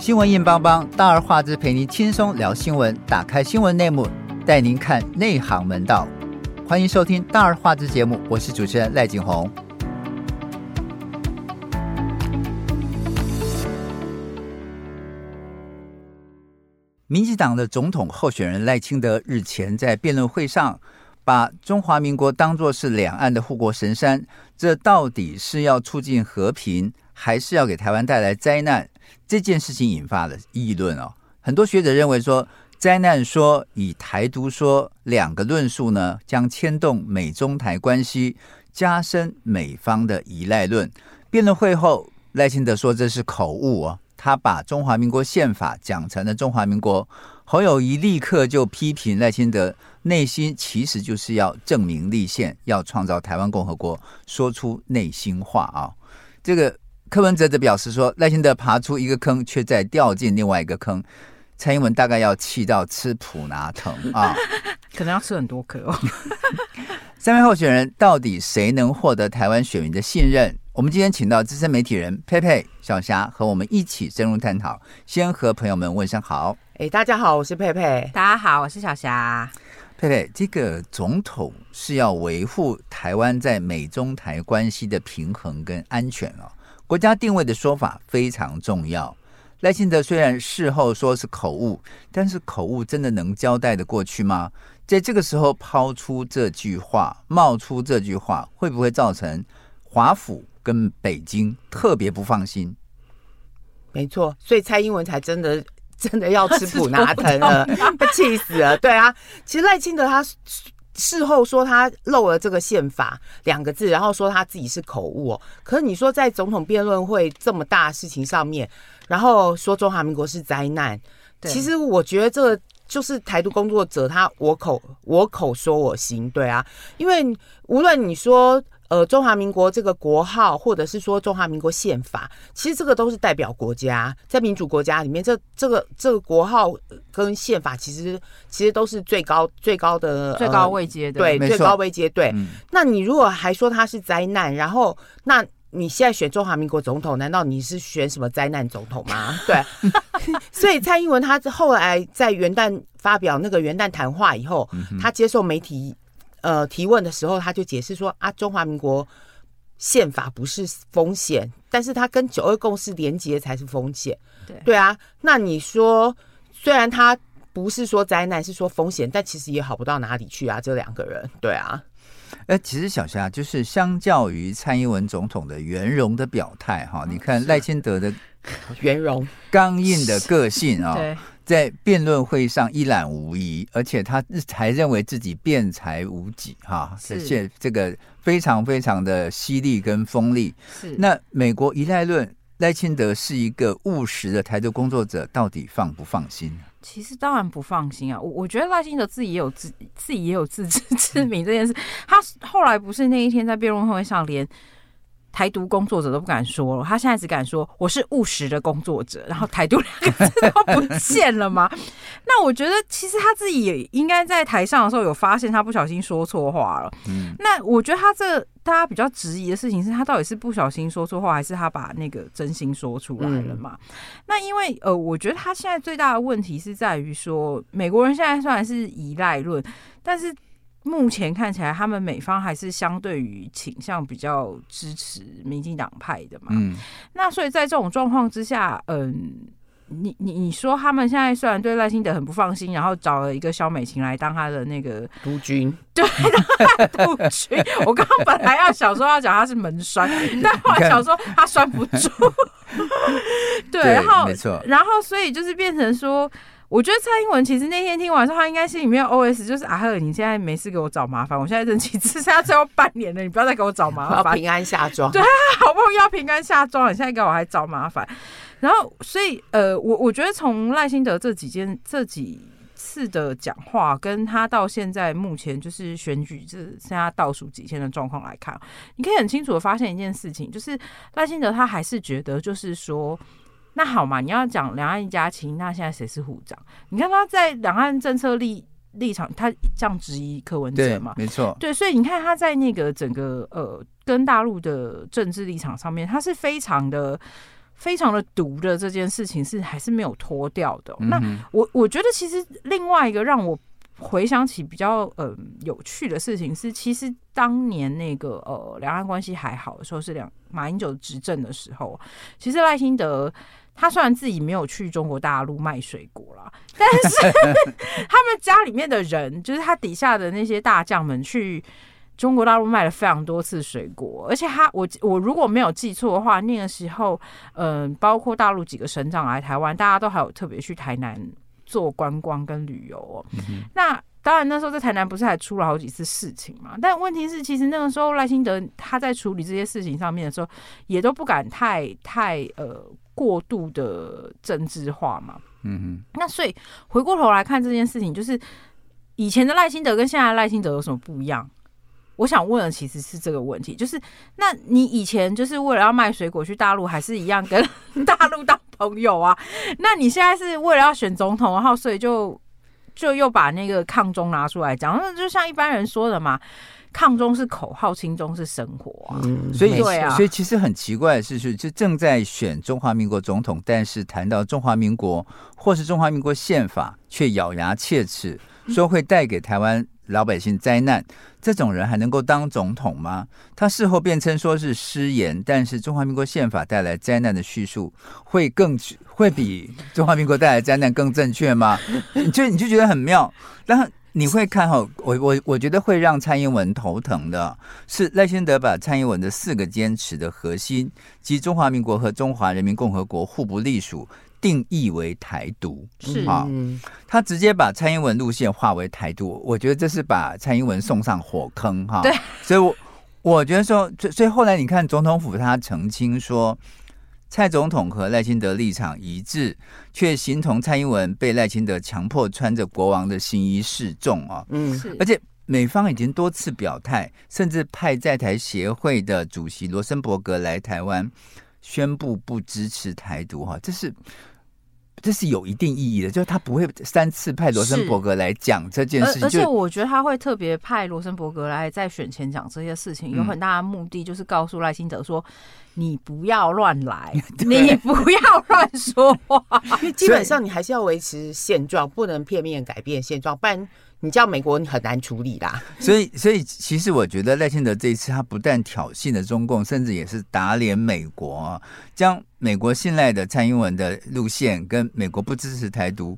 新闻硬邦邦，大而化之，陪您轻松聊新闻。打开新闻内幕，带您看内行门道。欢迎收听大而化之节目，我是主持人赖景红。民进党的总统候选人赖清德日前在辩论会上，把中华民国当作是两岸的护国神山，这到底是要促进和平，还是要给台湾带来灾难？这件事情引发了议论哦。很多学者认为说，灾难说与台独说两个论述呢，将牵动美中台关系，加深美方的依赖论。辩论会后，赖清德说这是口误哦，他把中华民国宪法讲成了中华民国。侯友谊立刻就批评赖清德。内心其实就是要证明立宪，要创造台湾共和国，说出内心话啊！这个柯文哲则表示说，赖清德爬出一个坑，却在掉进另外一个坑。蔡英文大概要气到吃普拿疼啊，可能要吃很多颗哦。三位候选人到底谁能获得台湾选民的信任？我们今天请到资深媒体人佩佩、小霞和我们一起深入探讨。先和朋友们问声好。哎，大家好，我是佩佩。大家好，我是小霞。佩佩，这个总统是要维护台湾在美中台关系的平衡跟安全哦。国家定位的说法非常重要。赖清德虽然事后说是口误，但是口误真的能交代的过去吗？在这个时候抛出这句话，冒出这句话，会不会造成华府跟北京特别不放心？没错，所以蔡英文才真的。真的要吃普拿疼了，被气死了。对啊，其实赖清德他事后说他漏了这个宪法两个字，然后说他自己是口误哦。可是你说在总统辩论会这么大的事情上面，然后说中华民国是灾难，其实我觉得这个就是台独工作者他我口我口说我心，对啊，因为无论你说。呃，中华民国这个国号，或者是说中华民国宪法，其实这个都是代表国家，在民主国家里面，这这个这个国号跟宪法，其实其实都是最高最高的最高位阶的，对，最高位阶。对，嗯、那你如果还说它是灾难，然后那你现在选中华民国总统，难道你是选什么灾难总统吗？对，所以蔡英文他后来在元旦发表那个元旦谈话以后，他接受媒体。呃，提问的时候，他就解释说啊，中华民国宪法不是风险，但是他跟九二共识连结才是风险。对对啊，那你说，虽然他不是说灾难，是说风险，但其实也好不到哪里去啊，这两个人，对啊。哎，其实小霞就是相较于蔡英文总统的圆融的表态哈，你看赖清德的圆融刚硬的个性啊。对。在辩论会上一览无遗，而且他还认为自己辩才无几，哈，而且这个非常非常的犀利跟锋利。是那美国依赖论，赖清德是一个务实的台独工作者，到底放不放心？其实当然不放心啊，我我觉得赖清德自己也有自自己也有自知之明这件事。他后来不是那一天在辩论会上连。台独工作者都不敢说了，他现在只敢说我是务实的工作者，然后台独两个字都不见了吗？那我觉得其实他自己也应该在台上的时候有发现他不小心说错话了。嗯，那我觉得他这大家比较质疑的事情是他到底是不小心说错话，还是他把那个真心说出来了嘛？嗯、那因为呃，我觉得他现在最大的问题是在于说，美国人现在虽然是依赖论，但是。目前看起来，他们美方还是相对于倾向比较支持民进党派的嘛。嗯，那所以在这种状况之下，嗯，你你你说他们现在虽然对赖清德很不放心，然后找了一个萧美琴来当他的那个督军，对，督军。我刚刚本来要想说要讲他是门栓，但后来想说他栓不住。对，然后没错，然后所以就是变成说。我觉得蔡英文其实那天听完之后，他应该心里面 OS 就是啊呵，你现在没事给我找麻烦，我现在任期只剩下最后半年了，你不要再给我找麻烦，平安下庄。对啊，好不容易要平安下庄，你现在给我还找麻烦。然后，所以呃，我我觉得从赖清德这几件这几次的讲话，跟他到现在目前就是选举这剩下倒数几天的状况来看，你可以很清楚的发现一件事情，就是赖清德他还是觉得就是说。那好嘛，你要讲两岸一家亲，那现在谁是虎长？你看他在两岸政策立立场，他这样质疑柯文哲嘛？没错，对，所以你看他在那个整个呃跟大陆的政治立场上面，他是非常的非常的毒的这件事情是还是没有脱掉的。嗯、那我我觉得其实另外一个让我回想起比较呃有趣的事情是，其实当年那个呃两岸关系还好的时候，是两马英九执政的时候，其实赖清德他虽然自己没有去中国大陆卖水果啦，但是他们家里面的人，就是他底下的那些大将们去。中国大陆卖了非常多次水果，而且他我我如果没有记错的话，那个时候，嗯、呃，包括大陆几个省长来台湾，大家都还有特别去台南做观光跟旅游哦。嗯、那当然那时候在台南不是还出了好几次事情嘛？但问题是，其实那个时候赖清德他在处理这些事情上面的时候，也都不敢太太呃过度的政治化嘛。嗯哼。那所以回过头来看这件事情，就是以前的赖清德跟现在的赖清德有什么不一样？我想问的其实是这个问题，就是那你以前就是为了要卖水果去大陆，还是一样跟大陆当朋友啊？那你现在是为了要选总统，然后所以就就又把那个抗中拿出来讲，那就像一般人说的嘛，抗中是口号，亲中是生活啊。嗯，所以对啊，所以其实很奇怪的是，是就正在选中华民国总统，但是谈到中华民国或是中华民国宪法，却咬牙切齿说会带给台湾老百姓灾难，这种人还能够当总统吗？他事后辩称说是失言，但是中华民国宪法带来灾难的叙述会更会比中华民国带来灾难更正确吗？你就你就觉得很妙。然后你会看哈，我我我觉得会让蔡英文头疼的是赖清德把蔡英文的四个坚持的核心，即中华民国和中华人民共和国互不隶属。定义为台独是啊，他直接把蔡英文路线划为台独，我觉得这是把蔡英文送上火坑哈。对，所以我我觉得说，所以后来你看总统府他澄清说，蔡总统和赖清德立场一致，却形同蔡英文被赖清德强迫穿着国王的新衣示众啊。嗯，而且美方已经多次表态，甚至派在台协会的主席罗森伯格来台湾。宣布不支持台独，哈，这是这是有一定意义的，就是他不会三次派罗森伯格来讲这件事情，而且我觉得他会特别派罗森伯格来在选前讲这些事情，有很大的目的，就是告诉赖清德说：“你不要乱来，你不要乱说话，因为基本上你还是要维持现状，不能片面改变现状，不然。”你叫美国，你很难处理啦。所以，所以其实我觉得赖清德这一次，他不但挑衅了中共，甚至也是打脸美国，将美国信赖的蔡英文的路线跟美国不支持台独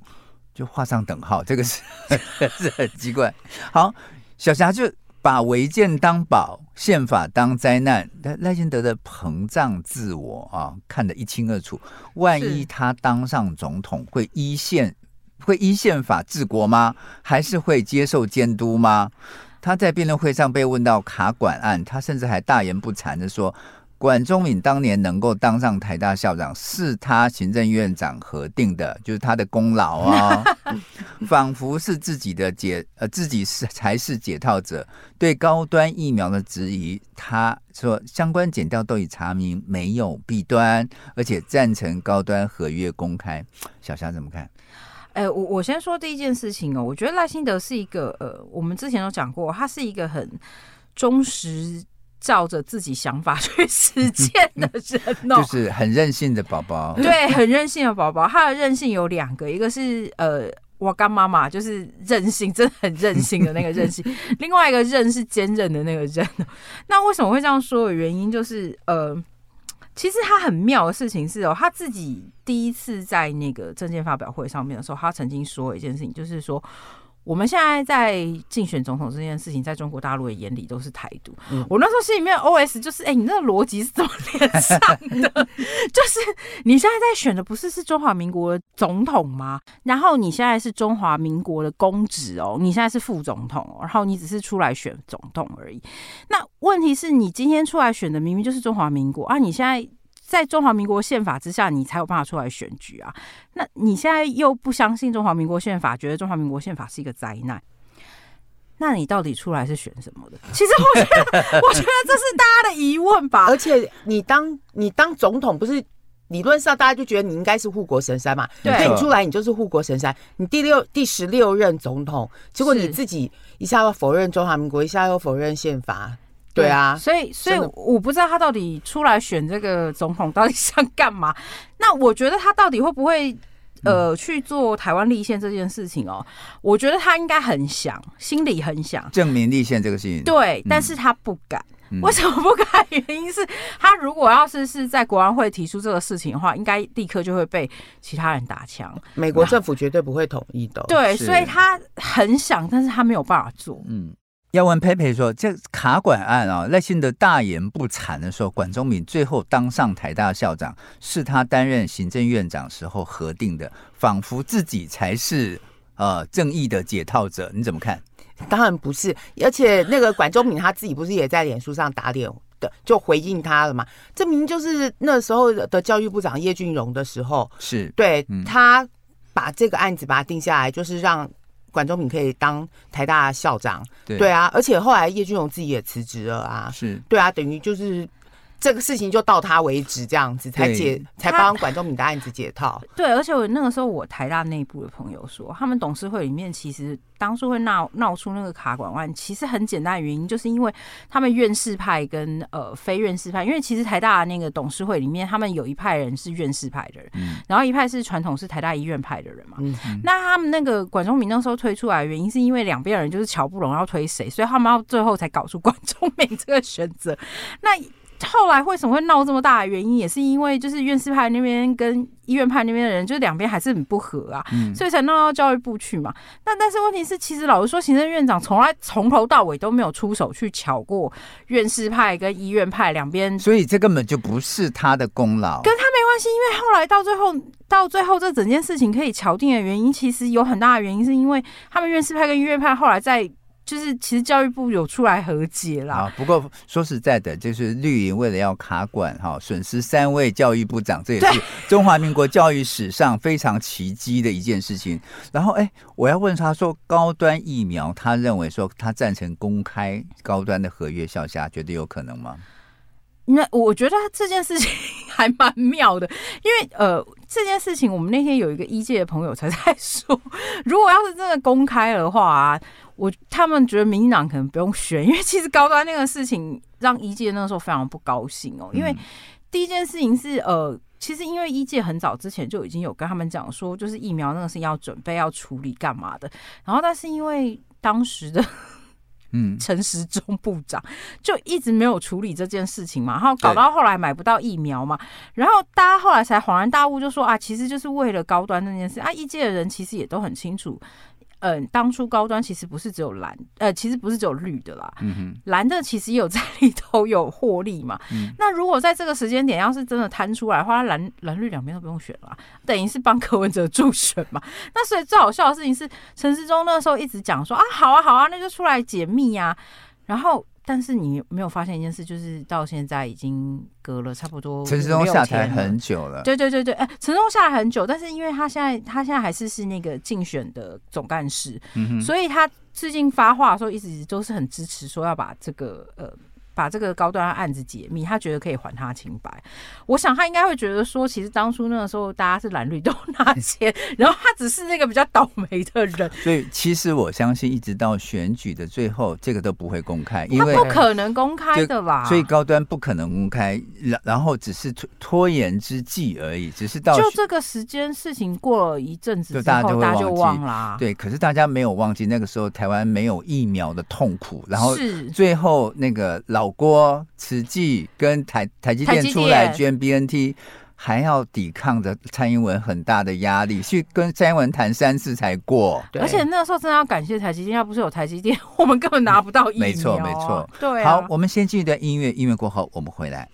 就画上等号，这个是 是很奇怪。好，小霞就把违建当宝，宪法当灾难，但赖清德的膨胀自我啊，看得一清二楚。万一他当上总统，会依宪。会依宪法治国吗？还是会接受监督吗？他在辩论会上被问到卡管案，他甚至还大言不惭的说，管中敏当年能够当上台大校长，是他行政院长核定的，就是他的功劳啊、哦，仿佛是自己的解，呃，自己是才是解套者。对高端疫苗的质疑，他说相关检调都已查明没有弊端，而且赞成高端合约公开。小霞怎么看？哎、欸，我我先说第一件事情哦，我觉得赖清德是一个呃，我们之前都讲过，他是一个很忠实照着自己想法 去实践的人哦，就是很任性的宝宝。对，很任性的宝宝，他的任性有两个，一个是呃，我干妈妈就是任性，真的很任性的那个任性；另外一个任是坚韧的那个韧。那为什么会这样说的原因就是呃。其实他很妙的事情是哦，他自己第一次在那个证件发表会上面的时候，他曾经说一件事情，就是说我们现在在竞选总统这件事情，在中国大陆的眼里都是台独。嗯、我那时候心里面 OS 就是，哎、欸，你那个逻辑是怎么连上的？就是你现在在选的不是是中华民国的总统吗？然后你现在是中华民国的公职哦，你现在是副总统，然后你只是出来选总统而已。那问题是你今天出来选的明明就是中华民国啊！你现在在中华民国宪法之下，你才有办法出来选举啊！那你现在又不相信中华民国宪法，觉得中华民国宪法是一个灾难，那你到底出来是选什么的？其实我觉得，我觉得这是大家的疑问吧。而且你当你当总统，不是理论上大家就觉得你应该是护国神山嘛？对，那你出来你就是护国神山。你第六第十六任总统，结果你自己一下要否认中华民国，一下又否认宪法。对啊，所以所以我不知道他到底出来选这个总统到底想干嘛。那我觉得他到底会不会呃去做台湾立宪这件事情哦？我觉得他应该很想，心里很想证明立宪这个事情。对，但是他不敢。为什么不敢？原因是他如果要是是在国安会提出这个事情的话，应该立刻就会被其他人打枪。美国政府绝对不会同意的。对，所以他很想，但是他没有办法做。嗯。要问佩佩说，这卡管案啊，赖幸德大言不惭的说，管中闵最后当上台大校长是他担任行政院长时候核定的，仿佛自己才是呃正义的解套者，你怎么看？当然不是，而且那个管中闵他自己不是也在脸书上打脸的，就回应他了嘛？这明明就是那时候的教育部长叶俊荣的时候，是对、嗯、他把这个案子把它定下来，就是让。管中平可以当台大校长，对，对啊，而且后来叶俊荣自己也辞职了啊，是。对啊，等于就是。这个事情就到他为止，这样子才解，才帮管中闵的案子解套。对，而且我那个时候，我台大内部的朋友说，他们董事会里面其实当初会闹闹出那个卡管案，其实很简单的原因，就是因为他们院士派跟呃非院士派，因为其实台大的那个董事会里面，他们有一派人是院士派的人，嗯、然后一派是传统是台大医院派的人嘛。嗯、那他们那个管中闵那时候推出来的原因，是因为两边人就是瞧不拢要推谁，所以他们要最后才搞出管中闵这个选择。那后来为什么会闹这么大的原因，也是因为就是院士派那边跟医院派那边的人，就是两边还是很不合啊，嗯、所以才闹到教育部去嘛。那但是问题是，其实老实说，行政院长从来从头到尾都没有出手去乔过院士派跟医院派两边，所以这根本就不是他的功劳，跟他没关系。因为后来到最后，到最后这整件事情可以敲定的原因，其实有很大的原因是因为他们院士派跟医院派后来在。就是其实教育部有出来和解啦。啊，不过说实在的，就是绿营为了要卡管哈，损失三位教育部长，这也是中华民国教育史上非常奇迹的一件事情。然后哎，我要问他说，高端疫苗，他认为说他赞成公开高端的合约效价，觉得有可能吗？那我觉得这件事情 还蛮妙的，因为呃，这件事情我们那天有一个一届的朋友才在说，如果要是真的公开的话啊。我他们觉得民进党可能不用选，因为其实高端那个事情让一届那个时候非常不高兴哦。因为第一件事情是呃，其实因为一届很早之前就已经有跟他们讲说，就是疫苗那个事情要准备要处理干嘛的。然后但是因为当时的嗯陈时中部长就一直没有处理这件事情嘛，然后搞到后来买不到疫苗嘛，然后大家后来才恍然大悟，就说啊，其实就是为了高端那件事啊，一届的人其实也都很清楚。嗯，当初高端其实不是只有蓝，呃，其实不是只有绿的啦。嗯哼，蓝的其实也有在里头有获利嘛。嗯，那如果在这个时间点要是真的摊出来的话，蓝蓝绿两边都不用选了，等于是帮柯文哲助选嘛。那所以最好笑的事情是，陈世忠那时候一直讲说啊，好啊好啊，那就出来解密呀，然后。但是你没有发现一件事，就是到现在已经隔了差不多陈时中下台很久了。对对对对，哎，陈时中下台很久，但是因为他现在他现在还是是那个竞选的总干事，嗯、所以他最近发话的时候一直都是很支持说要把这个呃。把这个高端案子解密，他觉得可以还他清白。我想他应该会觉得说，其实当初那个时候大家是蓝绿都拿钱，然后他只是那个比较倒霉的人。所以其实我相信，一直到选举的最后，这个都不会公开，因为他不可能公开的吧？所以高端不可能公开，然然后只是拖拖延之计而已。只是到就这个时间，事情过了一阵子之后，大家就忘了啊。对，可是大家没有忘记那个时候台湾没有疫苗的痛苦，然后最后那个老。郭慈济跟台台积电出来捐 BNT，还要抵抗着蔡英文很大的压力，去跟蔡英文谈三次才过。而且那个时候真的要感谢台积电，要不是有台积电，我们根本拿不到疫苗。没错，没错。对，好，我们先进一段音乐，音乐过后我们回来。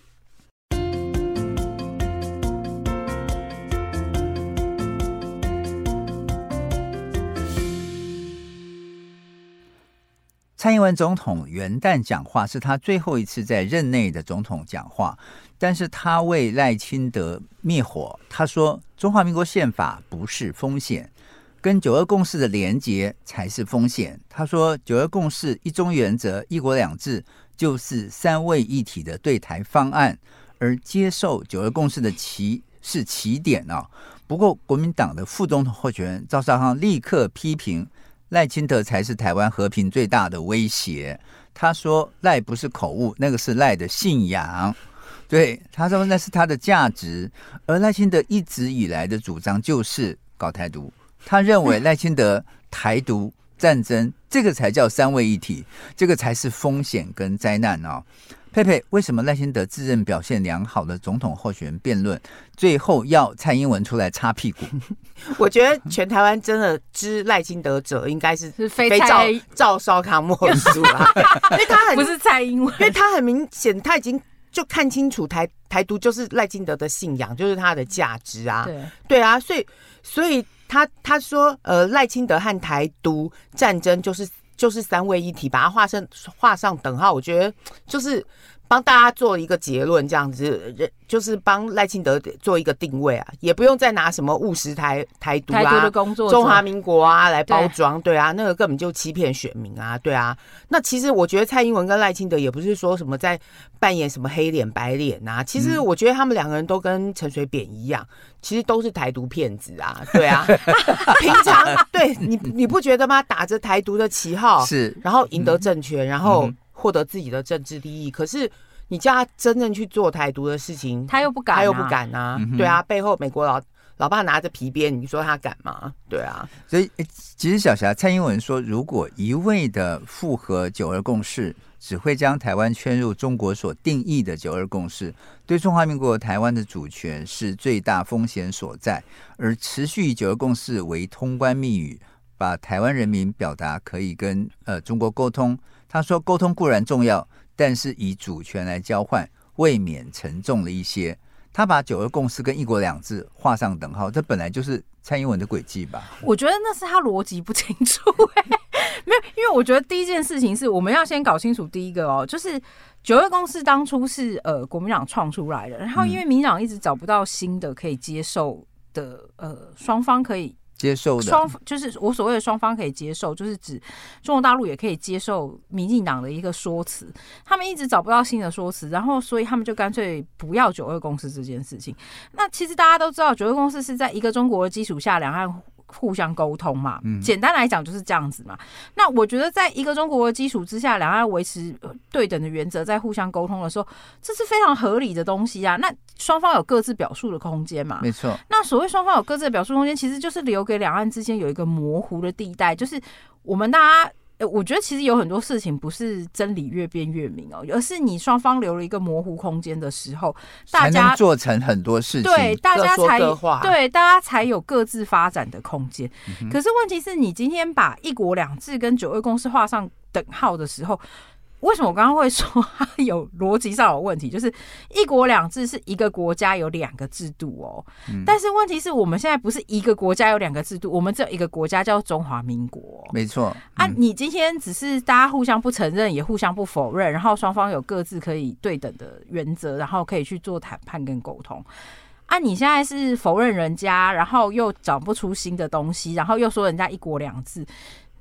蔡英文总统元旦讲话是他最后一次在任内的总统讲话，但是他为赖清德灭火。他说：“中华民国宪法不是风险，跟九二共识的连结才是风险。”他说：“九二共识、一中原则、一国两制就是三位一体的对台方案，而接受九二共识的起是起点啊。”不过，国民党的副总统候选人赵少康立刻批评。赖清德才是台湾和平最大的威胁。他说赖不是口误，那个是赖的信仰。对，他说那是他的价值。而赖清德一直以来的主张就是搞台独。他认为赖清德台独战争这个才叫三位一体，这个才是风险跟灾难哦。佩佩，为什么赖清德自认表现良好的总统候选人辩论，最后要蔡英文出来擦屁股？我觉得全台湾真的知赖清德者，应该是是非赵赵少康莫属了，因为他很不是蔡英文，因为他很明显他已经就看清楚台台独就是赖清德的信仰，就是他的价值啊，对对啊，所以所以他他说呃赖清德和台独战争就是。就是三位一体，把它画上画上等号。我觉得就是帮大家做一个结论，这样子，就是帮赖清德做一个定位啊，也不用再拿什么务实台台独啊、的工作中华民国啊来包装，对，啊，那个根本就欺骗选民啊，对啊。那其实我觉得蔡英文跟赖清德也不是说什么在扮演什么黑脸白脸呐，其实我觉得他们两个人都跟陈水扁一样。其实都是台独骗子啊，对啊，平常对你你不觉得吗？打着台独的旗号是，然后赢得政权，嗯、然后获得自己的政治利益。嗯、可是你叫他真正去做台独的事情，他又不敢、啊，他又不敢啊，嗯、对啊，背后美国老老爸拿着皮鞭，你说他敢吗？对啊，所以其实小霞蔡英文说，如果一味的复和九二共识。只会将台湾圈入中国所定义的九二共识，对中华民国台湾的主权是最大风险所在。而持续以九二共识为通关密语，把台湾人民表达可以跟呃中国沟通。他说，沟通固然重要，但是以主权来交换，未免沉重了一些。他把九二共识跟一国两制画上等号，这本来就是蔡英文的轨迹吧？我觉得那是他逻辑不清楚、欸。没有，因为我觉得第一件事情是我们要先搞清楚第一个哦，就是九二共识当初是呃国民党创出来的，然后因为民党一直找不到新的可以接受的呃双方可以接受的双，就是我所谓的双方可以接受，就是指中国大陆也可以接受民进党的一个说辞，他们一直找不到新的说辞，然后所以他们就干脆不要九二共识这件事情。那其实大家都知道，九二共识是在一个中国的基础下，两岸。互相沟通嘛，简单来讲就是这样子嘛。那我觉得，在一个中国的基础之下，两岸维持对等的原则，在互相沟通的时候，这是非常合理的东西啊。那双方有各自表述的空间嘛？没错。那所谓双方有各自的表述空间，其实就是留给两岸之间有一个模糊的地带，就是我们大家。我觉得其实有很多事情不是真理越辩越明哦，而是你双方留了一个模糊空间的时候，大家做成很多事情，对，大家才对，大家才有各自发展的空间。嗯、可是问题是你今天把一国两制跟九二共识画上等号的时候。为什么我刚刚会说它有逻辑上有问题？就是一国两制是一个国家有两个制度哦，嗯、但是问题是我们现在不是一个国家有两个制度，我们只有一个国家叫中华民国。没错、嗯、啊，你今天只是大家互相不承认，也互相不否认，然后双方有各自可以对等的原则，然后可以去做谈判跟沟通。啊，你现在是否认人家，然后又找不出新的东西，然后又说人家一国两制。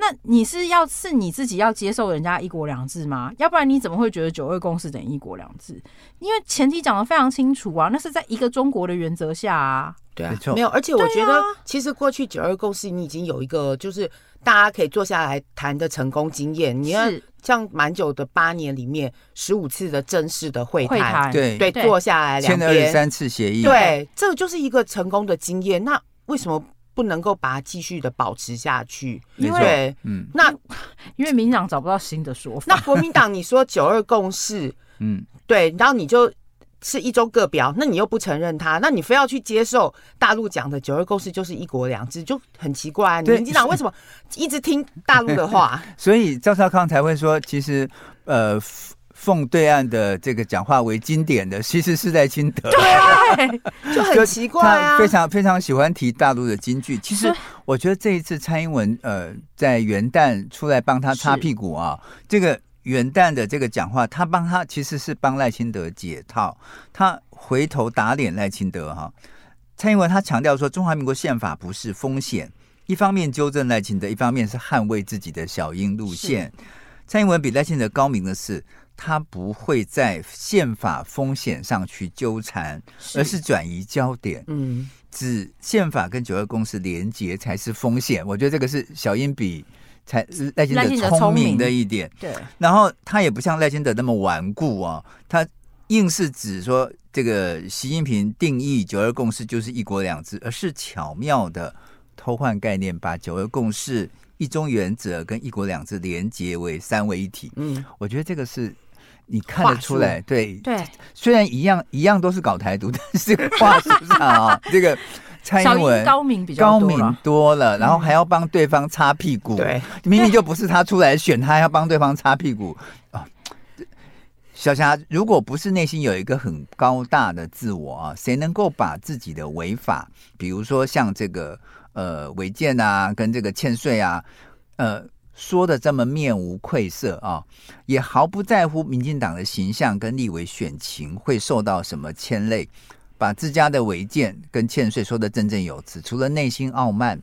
那你是要是你自己要接受人家一国两制吗？要不然你怎么会觉得九二共识等于一国两制？因为前提讲的非常清楚啊，那是在一个中国的原则下啊。对啊，没有，而且我觉得其实过去九二共识你已经有一个就是大家可以坐下来谈的成功经验。你看，像蛮久的八年里面，十五次的正式的会谈，对对，坐下来两边签了三次协议，对，这就是一个成功的经验。那为什么？不能够把它继续的保持下去，因为嗯，那 因为民进党找不到新的说法。那国民党你说九二共识，嗯，对，然后你就是一周各表，那你又不承认他，那你非要去接受大陆讲的九二共识就是一国两制，就很奇怪啊。民进党为什么一直听大陆的话？所以赵少康才会说，其实呃。奉对岸的这个讲话为经典的，其实是赖清德，对，就很奇怪啊。他非常非常喜欢提大陆的金句。其实我觉得这一次蔡英文呃在元旦出来帮他擦屁股啊，这个元旦的这个讲话，他帮他其实是帮赖清德解套，他回头打脸赖清德哈、啊。蔡英文他强调说，中华民国宪法不是风险，一方面纠正赖清德，一方面是捍卫自己的小英路线。蔡英文比赖清德高明的是。他不会在宪法风险上去纠缠，而是转移焦点。嗯，指宪法跟九二共识连结才是风险。我觉得这个是小英比才赖清德聪明的一点。对，然后他也不像赖清德那么顽固啊，他硬是指说这个习近平定义九二共识就是一国两制，而是巧妙的偷换概念，把九二共识、一中原则跟一国两制连结为三位一体。嗯，我觉得这个是。你看得出来，对对，虽然一样一样都是搞台独，但是话术上啊，这个蔡英文高明比较高明多了，然后还要帮对方擦屁股，对，明明就不是他出来选，他还要帮对方擦屁股啊。小霞，如果不是内心有一个很高大的自我啊，谁能够把自己的违法，比如说像这个呃违建啊，跟这个欠税啊，呃。说的这么面无愧色啊，也毫不在乎民进党的形象跟立委选情会受到什么牵累，把自家的违建跟欠税说的振振有词，除了内心傲慢。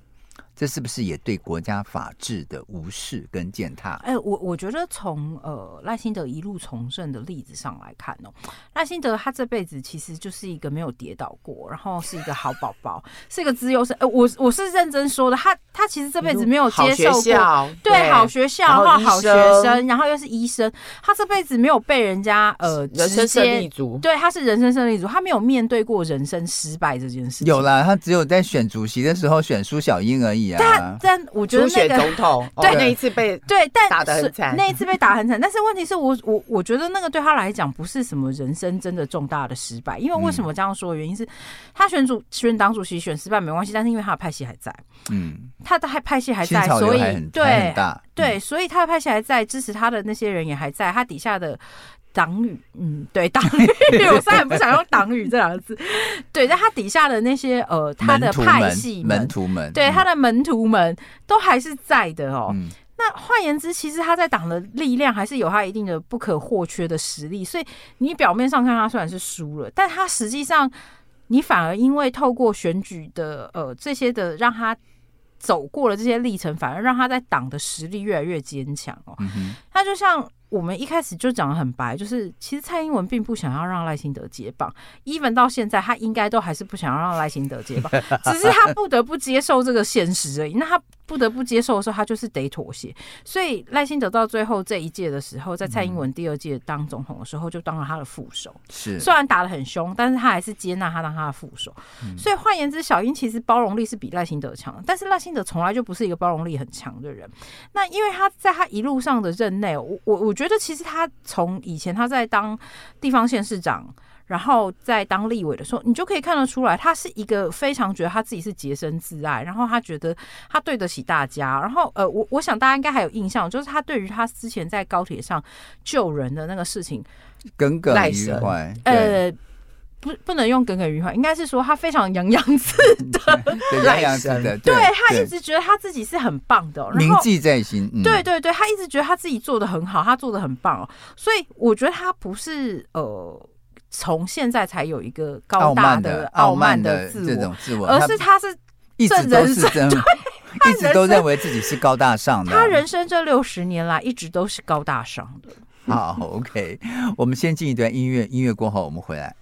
这是不是也对国家法治的无视跟践踏？哎，我我觉得从呃赖清德一路从政的例子上来看哦，赖清德他这辈子其实就是一个没有跌倒过，然后是一个好宝宝，是一个资优生。呃，我我是认真说的，他他其实这辈子没有接受过对，对好学校，然后好学生，然后又是医生，他这辈子没有被人家呃人生胜利组，对，他是人生胜利组，他没有面对过人生失败这件事情。有啦，他只有在选主席的时候选苏小英而已。但但我觉得那个总统 对那一次被对，但打的很惨，那一次被打很惨。但是问题是我我我觉得那个对他来讲不是什么人生真的重大的失败，因为为什么这样说的原因是，他选主选党主席选失败没关系，但是因为他的派系还在，嗯，他的派系还在，所以对对，所以他的派系还在，支持他的那些人也还在，他底下的。党羽，嗯，对，党羽，我虽然不想用“党羽”这两个字，对，在他底下的那些呃，他的派系门徒们，对，他的门徒们都还是在的哦。嗯、那换言之，其实他在党的力量还是有他一定的不可或缺的实力。所以你表面上看他虽然是输了，但他实际上你反而因为透过选举的呃这些的让他走过了这些历程，反而让他在党的实力越来越坚强哦。嗯、哼他就像。我们一开始就讲的很白，就是其实蔡英文并不想要让赖清德接棒，even 到现在他应该都还是不想要让赖清德接棒，只是他不得不接受这个现实而已。那他不得不接受的时候，他就是得妥协。所以赖清德到最后这一届的时候，在蔡英文第二届当总统的时候，就当了他的副手。是，虽然打得很凶，但是他还是接纳他当他的副手。所以换言之，小英其实包容力是比赖清德强，但是赖清德从来就不是一个包容力很强的人。那因为他在他一路上的任内，我我我觉得。觉得其实他从以前他在当地方县市长，然后在当立委的时候，你就可以看得出来，他是一个非常觉得他自己是洁身自爱，然后他觉得他对得起大家。然后呃，我我想大家应该还有印象，就是他对于他之前在高铁上救人的那个事情耿耿于怀。呃。不，不能用耿耿于怀，应该是说他非常洋洋自得，洋洋自得。对，他一直觉得他自己是很棒的，铭记在心。对对对，他一直觉得他自己做的很好，他做的很棒哦。所以我觉得他不是呃，从现在才有一个高大的傲慢的这种自我，而是他是一直都是真，一直都认为自己是高大上的。他人生这六十年来一直都是高大上的。好，OK，我们先进一段音乐，音乐过后我们回来。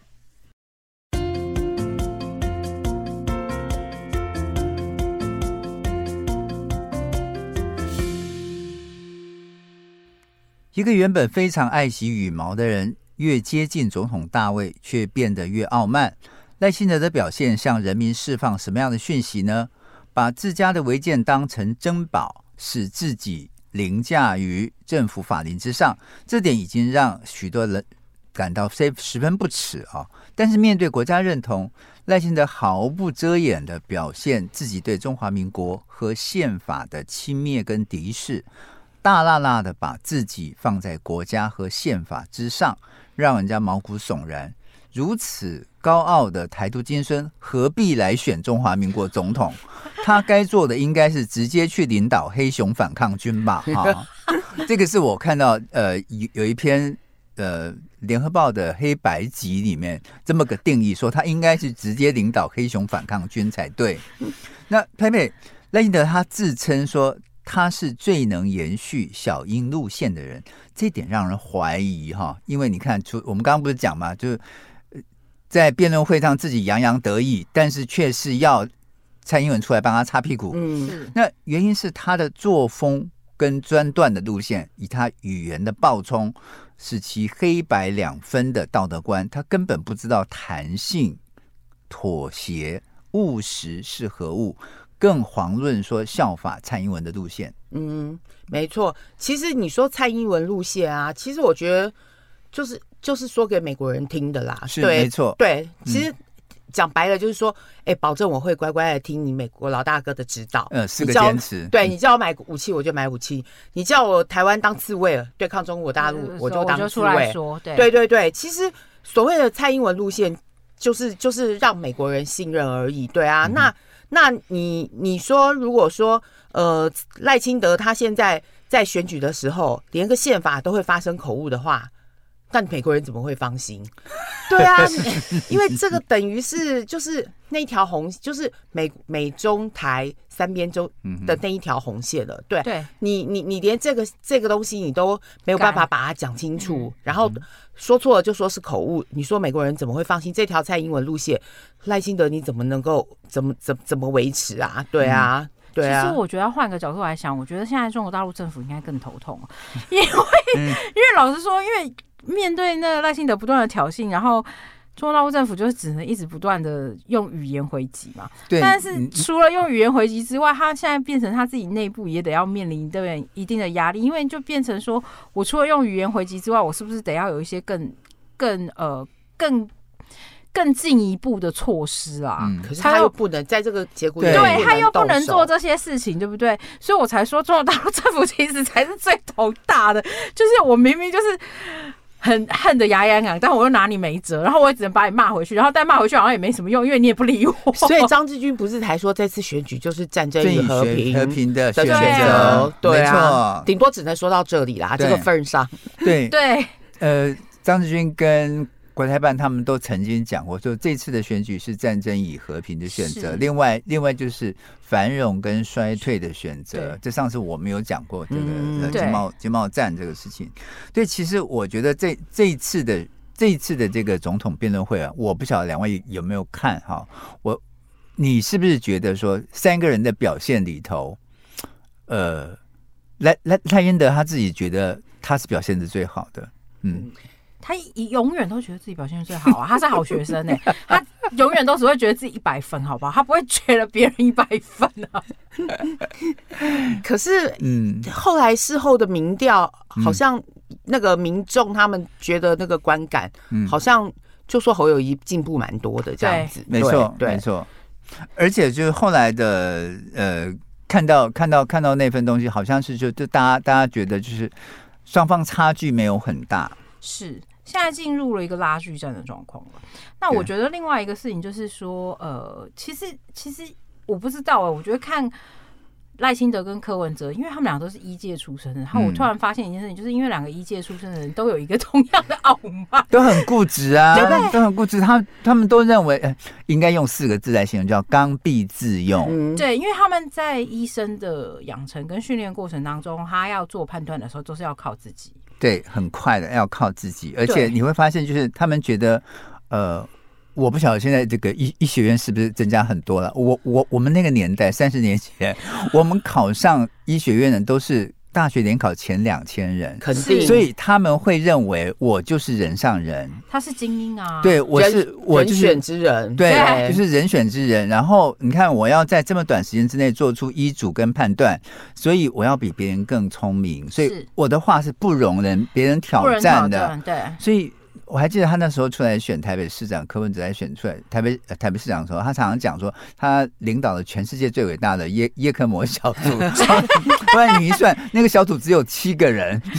一个原本非常爱惜羽毛的人，越接近总统大位，却变得越傲慢。赖清德的表现向人民释放什么样的讯息呢？把自家的违建当成珍宝，使自己凌驾于政府法令之上，这点已经让许多人感到十十分不齿啊！但是面对国家认同，赖清德毫不遮掩地表现自己对中华民国和宪法的轻蔑跟敌视。大辣辣的把自己放在国家和宪法之上，让人家毛骨悚然。如此高傲的台独金孙，何必来选中华民国总统？他该做的应该是直接去领导黑熊反抗军吧？哈，这个是我看到呃有有一篇呃联合报的黑白集里面这么个定义，说他应该是直接领导黑熊反抗军才对。那佩佩赖清德他自称说。他是最能延续小英路线的人，这点让人怀疑哈。因为你看出我们刚刚不是讲嘛，就是在辩论会上自己洋洋得意，但是却是要蔡英文出来帮他擦屁股。嗯，那原因是他的作风跟专断的路线，以他语言的暴冲，使其黑白两分的道德观，他根本不知道弹性、妥协、务实是何物，更遑论说效法蔡英文的路线。嗯，没错。其实你说蔡英文路线啊，其实我觉得就是就是说给美国人听的啦。是对没错。对，其实。嗯讲白了就是说，哎、欸，保证我会乖乖的听你美国老大哥的指导。嗯，四个坚持。对，你叫我买武器，我就买武器；你叫我台湾当刺猬对抗中国大陆，我就当刺猬。对对对对，其实所谓的蔡英文路线，就是就是让美国人信任而已。对啊，嗯、那那你你说，如果说呃赖清德他现在在选举的时候，连个宪法都会发生口误的话。但美国人怎么会放心？对啊，因为这个等于是就是那一条红，就是美美中台三边洲的那一条红线了。对，对你你你连这个这个东西你都没有办法把它讲清楚，然后说错了就说是口误。你说美国人怎么会放心这条蔡英文路线？赖清德你怎么能够怎么怎怎么维持啊？对啊。对啊，其实我觉得要换个角度来想，我觉得现在中国大陆政府应该更头痛，因为、嗯、因为老实说，因为。面对那个赖清德不断的挑衅，然后中国大陆政府就是只能一直不断的用语言回击嘛。对。但是除了用语言回击之外，他现在变成他自己内部也得要面临对一定的压力，因为就变成说我除了用语言回击之外，我是不是得要有一些更更呃更更进一步的措施啊？嗯。可是他又不能在这个结果，对他又不能做这些事情，对不对？所以我才说中国大陆政府其实才是最头大的，就是我明明就是。很恨得牙痒痒，但我又拿你没辙，然后我也只能把你骂回去，然后但骂回去好像也没什么用，因为你也不理我。所以张志军不是才说这次选举就是战争与和平和平的选择，对啊，顶多只能说到这里啦，这个份上。对对，呃，张志军跟。国台办他们都曾经讲过，说这次的选举是战争与和平的选择。另外，另外就是繁荣跟衰退的选择。这上次我们有讲过这个经贸经贸战这个事情。对，其实我觉得这这一次的这一次的这个总统辩论会啊，我不晓得两位有没有看哈？我你是不是觉得说三个人的表现里头，呃，赖赖赖英德他自己觉得他是表现的最好的，嗯。他永远都觉得自己表现最好啊！他是好学生呢、欸，他永远都只会觉得自己一百分，好不好？他不会觉得别人一百分啊。可是，嗯，后来事后的民调，好像那个民众他们觉得那个观感，好像就说侯友谊进步蛮多的这样子。没错，没错。而且就是后来的呃，看到看到看到那份东西，好像是就就大家大家觉得就是双方差距没有很大，是。现在进入了一个拉锯战的状况了。那我觉得另外一个事情就是说，呃，其实其实我不知道哎，我觉得看赖清德跟柯文哲，因为他们俩都是一届出生的，然后我突然发现一件事情，就是因为两个一届出生的人都有一个同样的傲慢，都很固执啊，都很固执。他他们都认为，呃，应该用四个字来形容，叫刚愎自用。嗯，对，因为他们在医生的养成跟训练过程当中，他要做判断的时候，都是要靠自己。对，很快的要靠自己，而且你会发现，就是他们觉得，呃，我不晓得现在这个医医学院是不是增加很多了。我我我们那个年代，三十年前，我们考上医学院的都是。大学联考前两千人，肯定，所以他们会认为我就是人上人。他是精英啊，对，我是我就是人选之人，对，就是人选之人。然后你看，我要在这么短时间之内做出医嘱跟判断，所以我要比别人更聪明，所以我的话是不容人别人挑战的，对，所以。我还记得他那时候出来选台北市长，柯文哲来选出来台北台北市长的时候，他常常讲说他领导了全世界最伟大的叶叶克膜小组。不然你一算，那个小组只有七个人。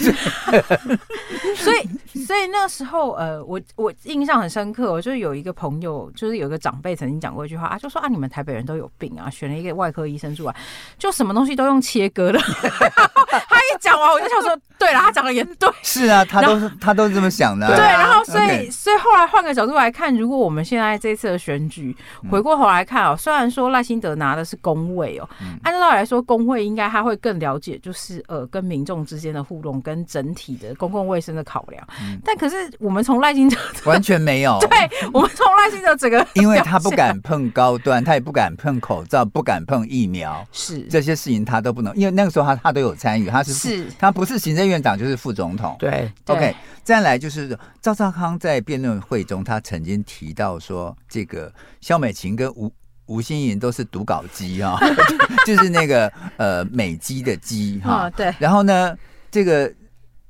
所以，所以那时候，呃，我我印象很深刻，我就有一个朋友，就是有一个长辈曾经讲过一句话啊，就说啊，你们台北人都有病啊，选了一个外科医生出来，就什么东西都用切割的。他一讲完，我就想说，对了，他讲的也对。是啊，他都是他都是这么想的。对，然后。后所以所以后来换个角度来看，如果我们现在这次的选举回过头来看哦，虽然说赖清德拿的是工位哦，按照道理来说，工会应该他会更了解，就是呃跟民众之间的互动跟整体的公共卫生的考量。但可是我们从赖清德完全没有，对我们从赖清德整个，因为他不敢碰高端，他也不敢碰口罩，不敢碰疫苗，是这些事情他都不能，因为那个时候他他都有参与，他是是，他不是行政院长就是副总统，对，OK。再来就是赵少康在辩论会中，他曾经提到说，这个肖美琴跟吴吴欣盈都是读稿机啊，就是那个呃美机的机哈。对。然后呢，这个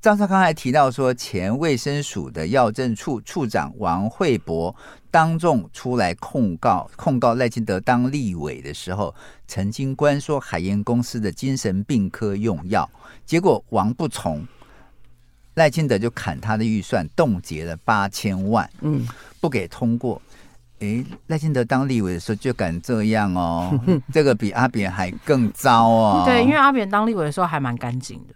赵少康还提到说，前卫生署的药政处处长王惠博当众出来控告控告赖清德当立委的时候，曾经关说海燕公司的精神病科用药，结果王不从。赖清德就砍他的预算，冻结了八千万，嗯，不给通过。哎，赖清德当立委的时候就敢这样哦，这个比阿扁还更糟哦。对，因为阿扁当立委的时候还蛮干净的。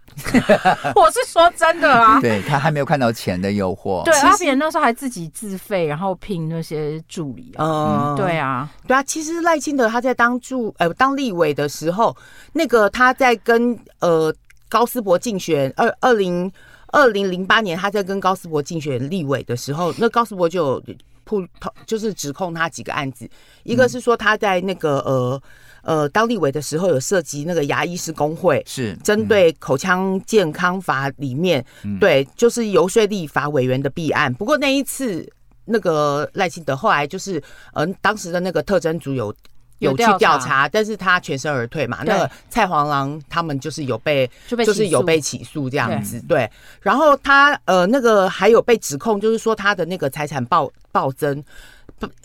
我是说真的啊，对他还没有看到钱的诱惑。对，阿扁那时候还自己自费，然后聘那些助理啊。嗯，对啊，对啊。其实赖清德他在当助呃当立委的时候，那个他在跟呃高思博竞选二二零。二零零八年，他在跟高斯博竞选立委的时候，那高斯博就有铺就是指控他几个案子，一个是说他在那个呃呃当立委的时候有涉及那个牙医师工会，是针对口腔健康法里面，对，就是游说立法委员的弊案。不过那一次，那个赖清德后来就是，嗯，当时的那个特征组有。有去调查，但是他全身而退嘛。那个蔡黄狼他们就是有被，就是有被起诉这样子。对，然后他呃那个还有被指控，就是说他的那个财产暴暴增，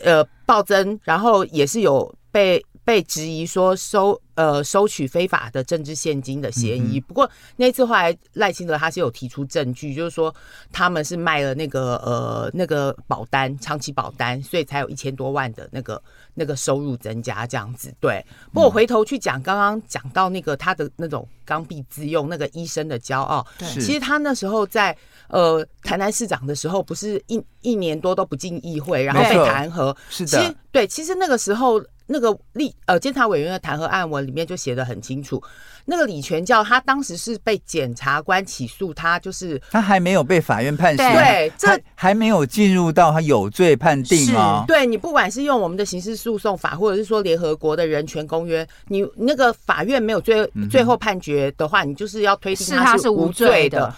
呃暴增，然后也是有被。被质疑说收呃收取非法的政治现金的嫌疑，不过那次后来赖清德他是有提出证据，就是说他们是卖了那个呃那个保单长期保单，所以才有一千多万的那个那个收入增加这样子。对，不过我回头去讲刚刚讲到那个他的那种刚愎自用那个医生的骄傲，对，其实他那时候在呃台南市长的时候，不是一一年多都不进议会，然后被弹劾，是。的，其实对，其实那个时候。那个立呃监察委员的弹劾案文里面就写的很清楚，那个李全教他当时是被检察官起诉，他就是他还没有被法院判刑，对，这还没有进入到他有罪判定哦。对，你不管是用我们的刑事诉讼法，或者是说联合国的人权公约，你那个法院没有最最后判决的话，你就是要推定他是无罪的。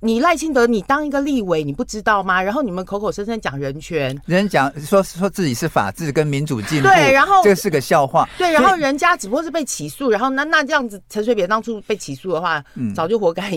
你赖清德，你当一个立委，你不知道吗？然后你们口口声声讲人权，人讲说说自己是法治跟民主进步，对，然后这是个笑话。对，然后人家只不过是被起诉，然后那那这样子，陈水扁当初被起诉的话，嗯，早就活该，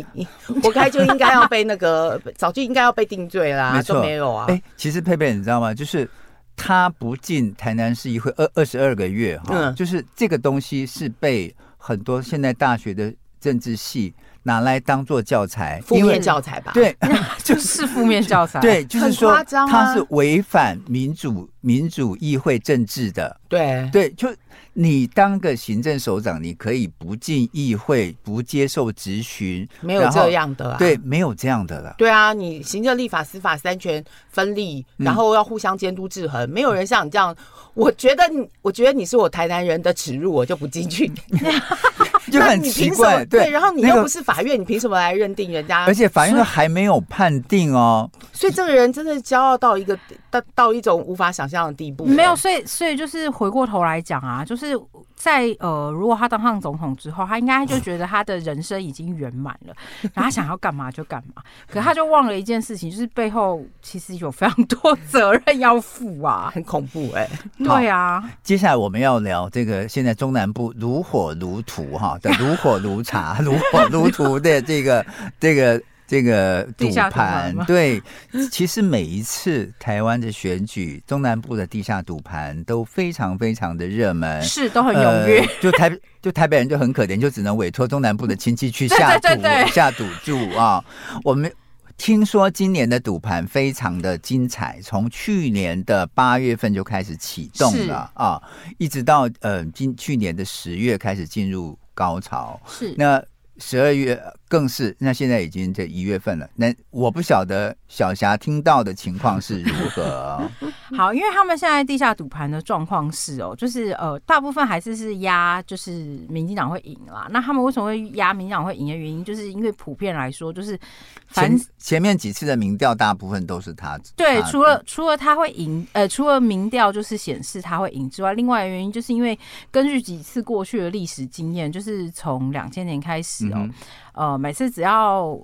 活该就应该要被那个，早就应该要被定罪啦，没错，没有啊。哎，其实佩佩你知道吗？就是他不进台南市议会二二十二个月哈，嗯，就是这个东西是被很多现在大学的政治系。拿来当做教材，负面教材吧？对，就是负面教材。对，就是说他是违反民主民主议会政治的。对对，就你当个行政首长，你可以不进议会，不接受质询，没有这样的。对，没有这样的了。对啊，你行政、立法、司法三权分立，然后要互相监督制衡，没有人像你这样。我觉得你，我觉得你是我台南人的耻辱，我就不进去。就很奇怪，对，然后你又不是法院，你凭什么来认定人家？而且法院还没有判定哦。所以这个人真的骄傲到一个到到一种无法想象的地步。没有，所以所以就是回过头来讲啊，就是在呃，如果他当上总统之后，他应该就觉得他的人生已经圆满了，然后他想要干嘛就干嘛。可他就忘了一件事情，就是背后其实有非常多责任要负啊，很恐怖哎。对啊。接下来我们要聊这个现在中南部如火如荼哈。的如火如茶、如火如荼的这个、这个、这个赌盘，对，其实每一次台湾的选举，中南部的地下赌盘都非常非常的热门，是都很踊跃、呃。就台就台北人就很可怜，就只能委托中南部的亲戚去下 赌、下赌注啊。我们。听说今年的赌盘非常的精彩，从去年的八月份就开始启动了啊、哦，一直到呃今去年的十月开始进入高潮。是，那十二月更是，那现在已经在一月份了。那我不晓得小霞听到的情况是如何。好，因为他们现在地下赌盘的状况是哦，就是呃，大部分还是是压，就是民进党会赢啦。那他们为什么会压民进党会赢的原因，就是因为普遍来说，就是前前面几次的民调，大部分都是他。对，除了除了他会赢，呃，除了民调就是显示他会赢之外，另外的原因就是因为根据几次过去的历史经验，就是从两千年开始。哦，呃，每次只要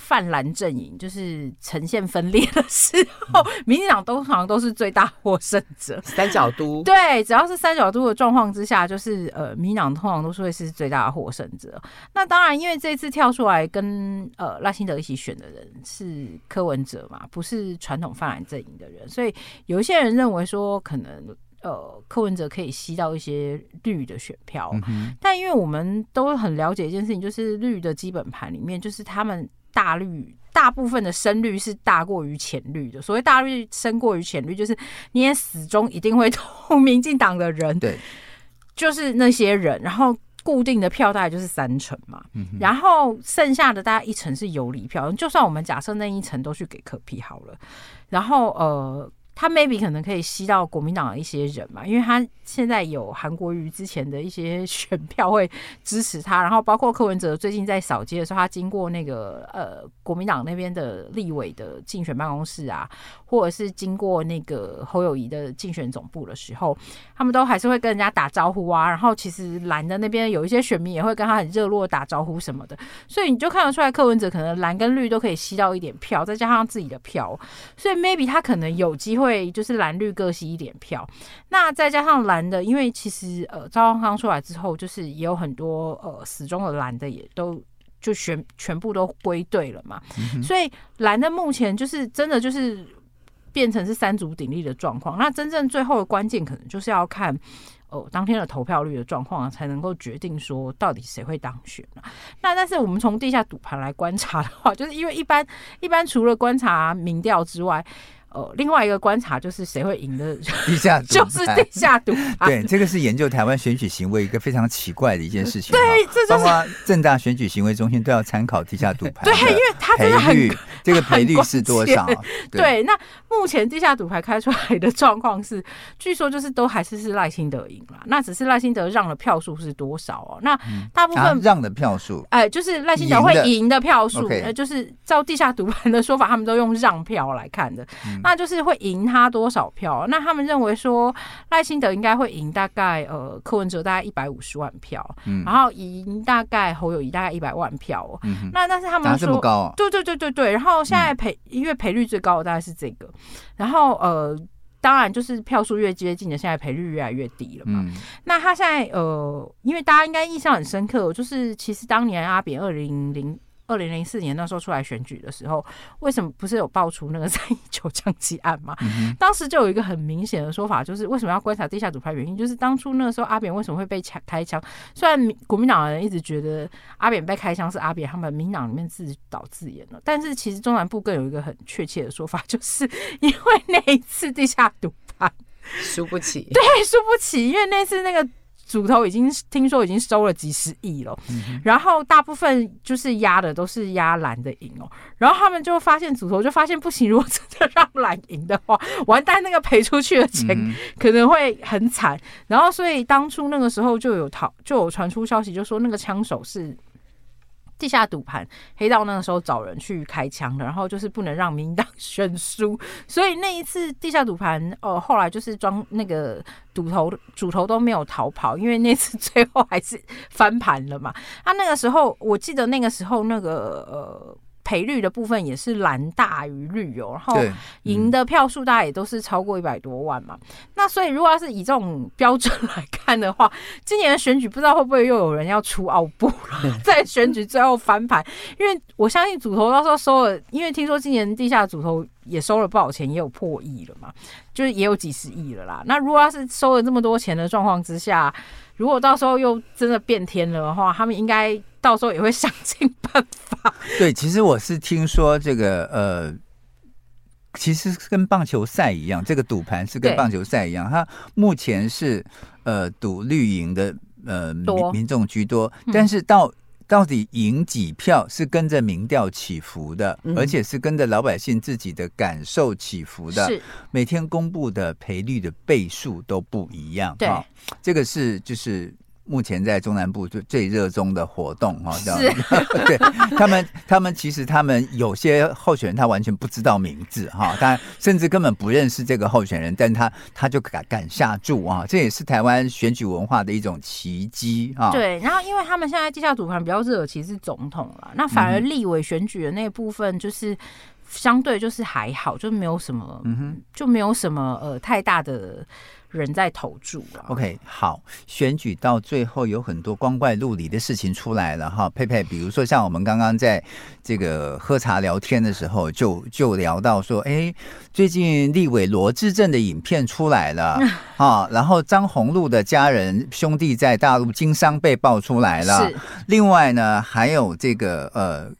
泛蓝阵营就是呈现分裂的时候，民进党通常都是最大获胜者。三角都对，只要是三角都的状况之下，就是呃，民进党通常都是会是最大的获胜者。那当然，因为这次跳出来跟呃赖清德一起选的人是柯文哲嘛，不是传统泛蓝阵营的人，所以有一些人认为说可能。呃，柯文哲可以吸到一些绿的选票，嗯，但因为我们都很了解一件事情，就是绿的基本盘里面，就是他们大绿大部分的深绿是大过于浅绿的。所谓大绿深过于浅绿，就是你也始终一定会投 民进党的人，对，就是那些人，然后固定的票大概就是三成嘛，嗯，然后剩下的大概一成是游离票，就算我们假设那一层都去给柯 P 好了，然后呃。他 maybe 可能可以吸到国民党的一些人嘛，因为他现在有韩国瑜之前的一些 选票会支持他，然后包括柯文哲最近在扫街的时候，他经过那个呃国民党那边的立委的竞选办公室啊，或者是经过那个侯友宜的竞选总部的时候，他们都还是会跟人家打招呼啊。然后其实蓝的那边有一些选民也会跟他很热络打招呼什么的，所以你就看得出来柯文哲可能蓝跟绿都可以吸到一点票，再加上自己的票，所以 maybe 他可能有机会。会就是蓝绿各吸一点票，那再加上蓝的，因为其实呃，赵少康出来之后，就是也有很多呃死忠的蓝的也都就全全部都归队了嘛，嗯，所以蓝的目前就是真的就是变成是三足鼎立的状况。那真正最后的关键，可能就是要看哦、呃、当天的投票率的状况，才能够决定说到底谁会当选。那但是我们从地下赌盘来观察的话，就是因为一般一般除了观察民调之外。哦，另外一个观察就是谁会赢的 地下，就是地下赌。对，这个是研究台湾选举行为一个非常奇怪的一件事情。对，这就是、包括政大选举行为中心都要参考地下赌牌。对，因为它真的很赔率，这个赔率是多少？对，那目前地下赌牌开出来的状况是，据说就是都还是是赖清德赢了。那只是赖清德让的票数是多少哦？那大部分、啊、让的票数，哎，就是赖清德会赢的票数，呃，就是照地下赌盘的说法，他们都用让票来看的。嗯那就是会赢他多少票？那他们认为说赖清德应该会赢大概呃柯文哲大概一百五十万票，嗯，然后赢大概侯友谊大概一百万票，嗯，那但是他们说，这高啊，对对对对对，然后现在赔因为赔率最高的大概是这个，然后呃当然就是票数越接近的，现在赔率越来越低了嘛。嗯，那他现在呃，因为大家应该印象很深刻，就是其实当年阿扁二零零。二零零四年那时候出来选举的时候，为什么不是有爆出那个三一九枪击案嘛？嗯、当时就有一个很明显的说法，就是为什么要观察地下赌牌原因，就是当初那个时候阿扁为什么会被枪开枪？虽然国民党的人一直觉得阿扁被开枪是阿扁他们民党里面自导自演的，但是其实中南部更有一个很确切的说法，就是因为那一次地下赌牌输不起，对，输不起，因为那次那个。主头已经听说已经收了几十亿了，嗯，然后大部分就是压的都是压蓝的赢哦，然后他们就发现主头就发现不行，如果真的让蓝赢的话，完蛋，那个赔出去的钱可能会很惨，嗯，然后所以当初那个时候就有讨就有传出消息，就说那个枪手是。地下赌盘，黑道那个时候找人去开枪的，然后就是不能让民党选输，所以那一次地下赌盘，哦，后来就是装那个赌头主头都没有逃跑，因为那次最后还是翻盘了嘛。他、啊、那个时候，我记得那个时候那个呃。赔率的部分也是蓝大于绿哦，然后赢的票数大概也都是超过一百多万嘛。那所以如果要是以这种标准来看的话，今年的选举不知道会不会又有人要出奥布了，在选举最后翻盘？因为我相信主投到时候收了，因为听说今年地下主头也收了不少钱，也有破亿了嘛，就是也有几十亿了啦。那如果要是收了这么多钱的状况之下，如果到时候又真的变天了的话，他们应该。到时候也会想尽办法。对，其实我是听说这个呃，其实跟棒球赛一样，这个赌盘是跟棒球赛一样，它目前是呃赌绿营的呃民民众居多，但是到到底赢几票是跟着民调起伏的，嗯、而且是跟着老百姓自己的感受起伏的。是每天公布的赔率的倍数都不一样。对、哦，这个是就是。目前在中南部最最热衷的活动哈，是 对他们，他们其实他们有些候选人他完全不知道名字哈，他甚至根本不认识这个候选人，但他他就敢敢下注啊，这也是台湾选举文化的一种奇迹啊。对，然后因为他们现在地下赌盘比较热，其实是总统了，那反而立委选举的那部分就是相对就是还好，就没有什么，嗯哼，就没有什么呃太大的。人在投注啊。OK，好，选举到最后有很多光怪陆离的事情出来了哈。佩佩，比如说像我们刚刚在这个喝茶聊天的时候，就就聊到说，哎，最近立委罗志正的影片出来了 啊，然后张宏禄的家人兄弟在大陆经商被爆出来了。是，另外呢，还有这个呃。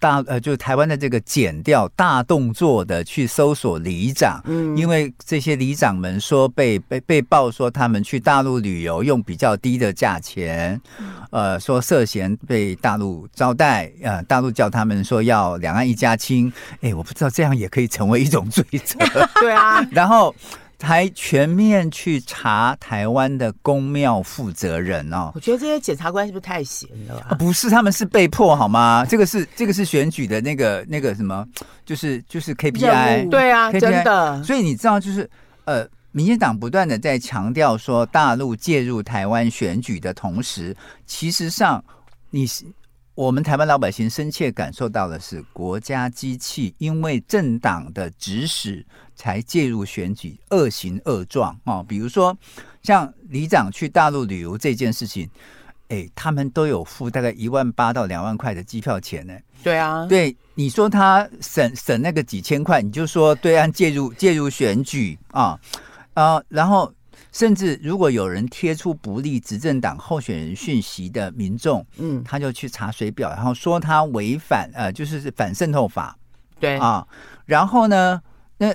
大呃，就是台湾的这个剪掉大动作的去搜索里长，嗯，因为这些里长们说被被被曝说他们去大陆旅游用比较低的价钱，呃，说涉嫌被大陆招待，呃，大陆叫他们说要两岸一家亲，哎，我不知道这样也可以成为一种罪责，对啊，然后。还全面去查台湾的公庙负责人哦，我觉得这些检察官是不是太闲了、啊？不是，他们是被迫好吗？这个是这个是选举的那个那个什么，就是就是 KPI，对啊，KPI, 真的。所以你知道，就是呃，民进党不断的在强调说大陆介入台湾选举的同时，其实上你是。我们台湾老百姓深切感受到的是，国家机器因为政党的指使才介入选举，恶行恶状啊！比如说，像里长去大陆旅游这件事情，哎，他们都有付大概一万八到两万块的机票钱呢。对啊，对，你说他省省那个几千块，你就说对岸介入介入选举啊啊，然后。甚至如果有人贴出不利执政党候选人讯息的民众，嗯，他就去查水表，然后说他违反呃，就是反渗透法，对。啊，然后呢，那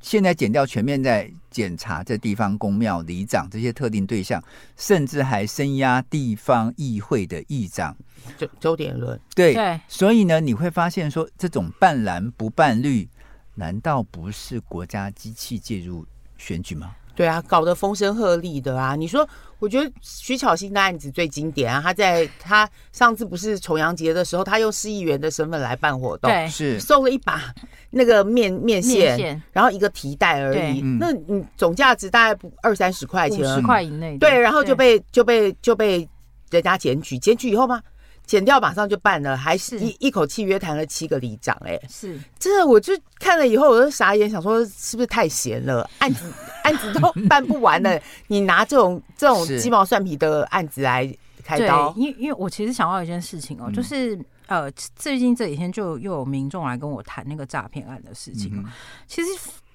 现在减掉全面在检查这地方公庙里长这些特定对象，甚至还声压地方议会的议长。周周点伦，对对，所以呢，你会发现说这种半蓝不半绿，难道不是国家机器介入选举吗？对啊，搞得风声鹤唳的啊！你说，我觉得徐巧芯的案子最经典啊。他在他上次不是重阳节的时候，他用市议员的身份来办活动，对，是送了一把那个面面线，面线然后一个提袋而已。那你总价值大概不二三十块钱，五十块以内。对，然后就被就被就被人家检举，检举以后嘛。检调马上就办了，还是一一口气约谈了七个里长，哎，是，这我就看了以后，我就傻眼，想说是不是太闲了？案子 案子都办不完了，你拿这种这种鸡毛蒜皮的案子来开刀？因为因为我其实想到一件事情哦，就是呃，最近这几天就又有民众来跟我谈那个诈骗案的事情，其实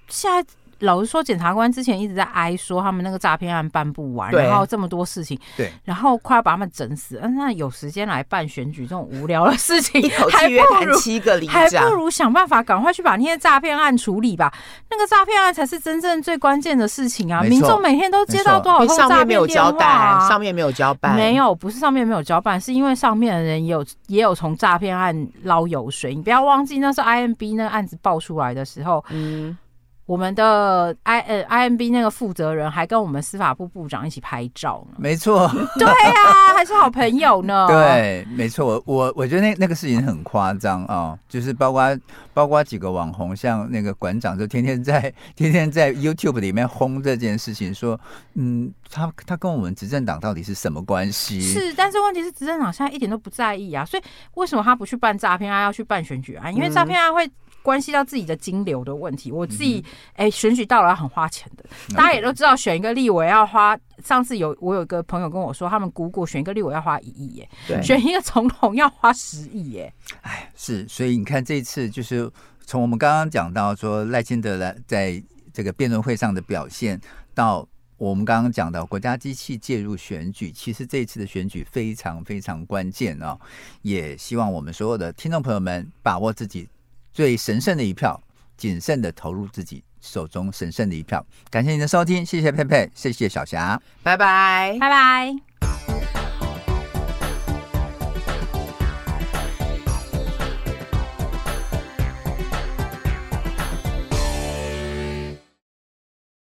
现在。老实说，检察官之前一直在哀说他们那个诈骗案办不完，然后这么多事情，对，然后快要把他们整死。那有时间来办选举这种无聊的事情，一口气约谈七个里长，还不如想办法赶快去把那些诈骗案处理吧。那个诈骗案才是真正最关键的事情啊！民众每天都接到多少通诈骗电话啊？上面没有交代，上面没有交办，没有，不是上面没有交办，是因为上面的人也有也有从诈骗案捞油水。你不要忘记，那是 IMB 那个案子爆出来的时候，嗯。我们的 I 呃 IMB 那个负责人还跟我们司法部部长一起拍照呢。没错，对呀、啊，还是好朋友呢。对，没错，我我我觉得那那个事情很夸张啊，就是包括包括几个网红，像那个馆长，就天天在 天天在 YouTube 里面轰这件事情，说，嗯，他他跟我们执政党到底是什么关系？是，但是问题是执政党现在一点都不在意啊，所以为什么他不去办诈骗案，要去办选举案？因为诈骗案会。关系到自己的金流的问题，我自己哎、选举到了要很花钱的，大家也都知道，选一个立委要花。上次有我有一个朋友跟我说，他们估过选一个立委要花一亿耶，对，选一个总统要花十亿耶。哎，是，所以你看这一次就是从我们刚刚讲到说赖清德来在这个辩论会上的表现，到我们刚刚讲到国家机器介入选举，其实这一次的选举非常非常关键哦，也希望我们所有的听众朋友们把握自己。最神圣的一票，谨慎的投入自己手中神圣的一票。感谢您的收听，谢谢佩佩，谢谢小霞，拜拜，拜拜。